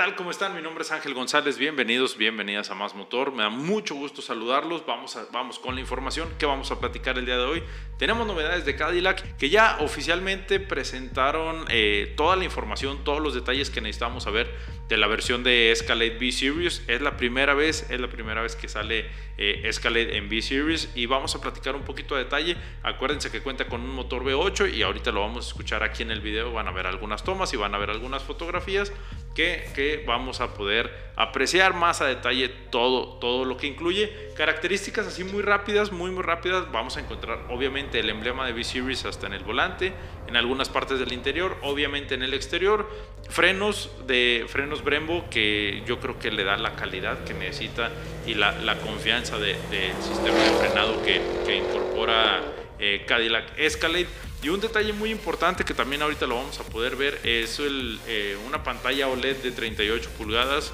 tal? ¿Cómo están? Mi nombre es Ángel González. Bienvenidos, bienvenidas a Más Motor. Me da mucho gusto saludarlos. Vamos, a, vamos con la información que vamos a platicar el día de hoy. Tenemos novedades de Cadillac que ya oficialmente presentaron eh, toda la información, todos los detalles que necesitamos saber de la versión de Escalade B Series. Es la primera vez, es la primera vez que sale eh, Escalade en B Series y vamos a platicar un poquito a detalle. Acuérdense que cuenta con un motor V8 y ahorita lo vamos a escuchar aquí en el video. Van a ver algunas tomas y van a ver algunas fotografías que, que vamos a poder apreciar más a detalle todo, todo lo que incluye. Características así muy rápidas, muy muy rápidas. Vamos a encontrar obviamente el emblema de V-Series hasta en el volante, en algunas partes del interior, obviamente en el exterior. Frenos de frenos Brembo que yo creo que le da la calidad que necesita y la, la confianza del de, sistema de frenado que, que incorpora eh, Cadillac Escalade. Y un detalle muy importante que también ahorita lo vamos a poder ver es eh, una pantalla OLED de 38 pulgadas.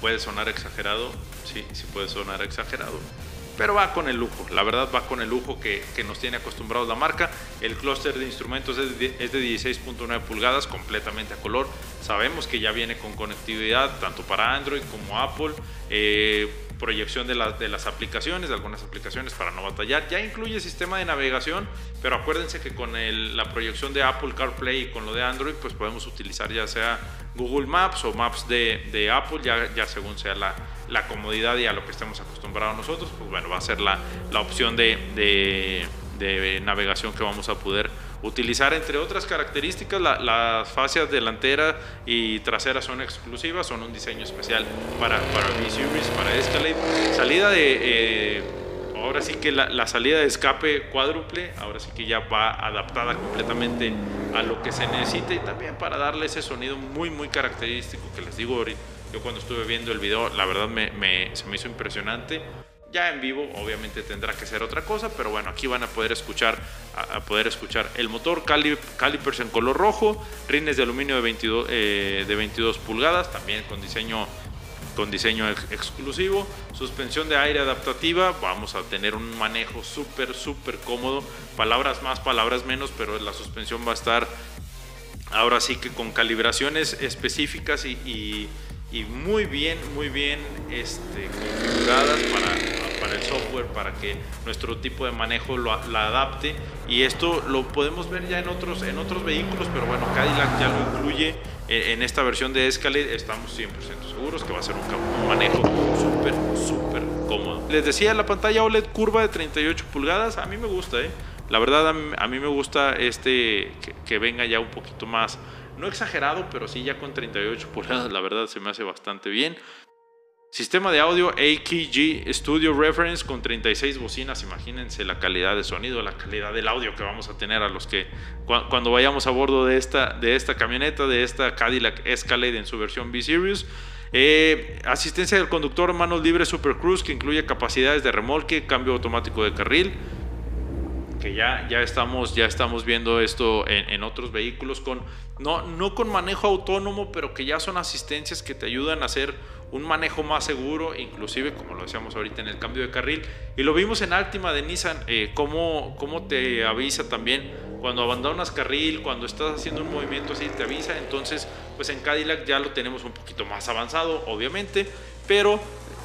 Puede sonar exagerado, sí, sí puede sonar exagerado, pero va con el lujo, la verdad va con el lujo que, que nos tiene acostumbrados la marca. El clúster de instrumentos es de, es de 16.9 pulgadas, completamente a color. Sabemos que ya viene con conectividad tanto para Android como Apple. Eh, proyección de, la, de, las aplicaciones, de algunas aplicaciones para no batallar. Ya incluye sistema de navegación, pero acuérdense que con el, la proyección de Apple CarPlay y con lo de Android, pues podemos utilizar ya sea Google Maps o Maps de, Apple, ya, ya según sea la, la, comodidad y a lo que estemos acostumbrados nosotros, pues bueno, va a ser la, la opción de, de navegación que vamos a poder utilizar. Entre otras características la, las fascias delantera y trasera son exclusivas son un diseño especial para para V-Series para Escalade. Salida de eh, ahora sí que la, la, salida de escape cuádruple ahora sí que ya va adaptada completamente a lo que se necesita y también para darle ese sonido muy muy característico que les digo ahorita. Yo cuando estuve viendo el video la verdad me, me, se me hizo impresionante ya en vivo obviamente tendrá que ser otra cosa, pero bueno, aquí van a poder escuchar, a, poder escuchar el motor, calip, calipers en color rojo, rines de aluminio de 22, eh, de 22 pulgadas, también con diseño, con diseño ex exclusivo, suspensión de aire adaptativa, vamos a tener un manejo súper, súper cómodo, palabras más, palabras menos, pero la suspensión va a estar ahora sí que con calibraciones específicas y, y muy bien, muy bien este, configuradas para, software, para que nuestro tipo de manejo lo, la adapte. Y esto lo podemos ver ya en otros, en otros vehículos, pero bueno, Cadillac ya lo incluye en, esta versión de Escalade. Estamos 100% seguros que va a ser un, un manejo súper, súper cómodo. Les decía, la pantalla OLED curva de 38 pulgadas, a mí me gusta, ¿eh? La verdad, a mí, me gusta este que venga ya un poquito más no exagerado, pero sí ya con 38 pulgadas, la verdad se me hace bastante bien. Sistema de audio AKG Studio Reference con 36 bocinas, imagínense la calidad de sonido, la calidad del audio que vamos a tener a los que cuando vayamos a bordo de esta, de esta camioneta, de esta Cadillac Escalade en su versión B-Series. Eh, asistencia del conductor manos libres Super Cruise que incluye capacidades de remolque, cambio automático de carril, que ya, ya, estamos, ya estamos viendo esto en, en, otros vehículos, con, no, no con manejo autónomo, pero que ya son asistencias que te ayudan a hacer un manejo más seguro, inclusive como lo decíamos ahorita en el cambio de carril. Y lo vimos en Altima de Nissan, eh, cómo, cómo te avisa también cuando abandonas carril, cuando estás haciendo un movimiento así, te avisa. Entonces, pues en Cadillac ya lo tenemos un poquito más avanzado, obviamente, pero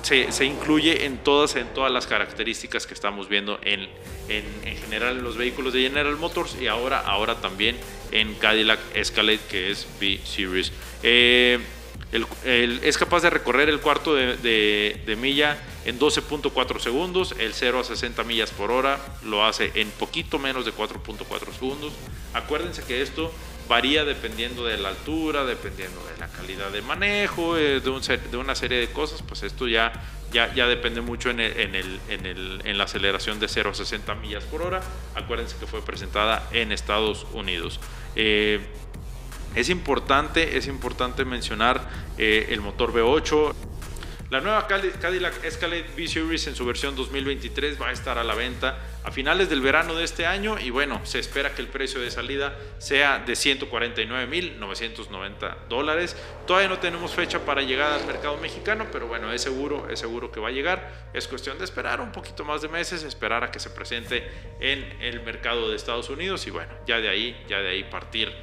se, incluye en todas, en todas las características que estamos viendo en, en, en, general en los vehículos de General Motors y ahora, ahora también en Cadillac Escalade que es B-Series. Eh, es capaz de recorrer el cuarto de milla en 12.4 segundos, el 0 a 60 millas por hora lo hace en poquito menos de 4.4 segundos. Acuérdense que esto varía dependiendo de la altura, dependiendo de la calidad de manejo, eh, de, un, de, una serie de cosas, pues esto ya, ya, ya depende mucho en, el, en, el, en, el, en, la aceleración de 0 a 60 millas por hora. Acuérdense que fue presentada en Estados Unidos. Eh, es importante, es importante mencionar eh, el motor V8. La nueva Cadillac Escalade V-Series en su versión 2023 va a estar a la venta a finales del verano de este año y bueno, se espera que el precio de salida sea de 149.990 dólares. Todavía no tenemos fecha para llegar al mercado mexicano, pero bueno, es seguro, es seguro que va a llegar. Es cuestión de esperar un poquito más de meses, esperar a que se presente en el mercado de Estados Unidos y bueno, ya de ahí, ya de ahí partir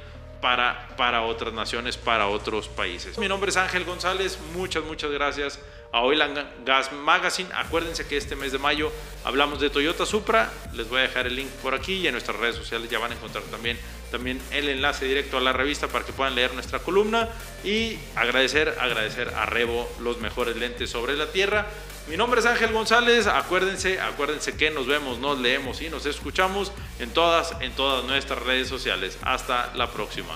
para, otras naciones, para otros países. Mi nombre es Ángel González, muchas, muchas gracias a Oil Gas Magazine. Acuérdense que este mes de mayo hablamos de Toyota Supra. Les voy a dejar el link por aquí y en nuestras redes sociales ya van a encontrar también, también el enlace directo a la revista para que puedan leer nuestra columna. Y agradecer, agradecer a Rebo los mejores lentes sobre la tierra. Mi nombre es Ángel González. Acuérdense, acuérdense que nos vemos, nos leemos y nos escuchamos en todas, en todas nuestras redes sociales. Hasta la próxima.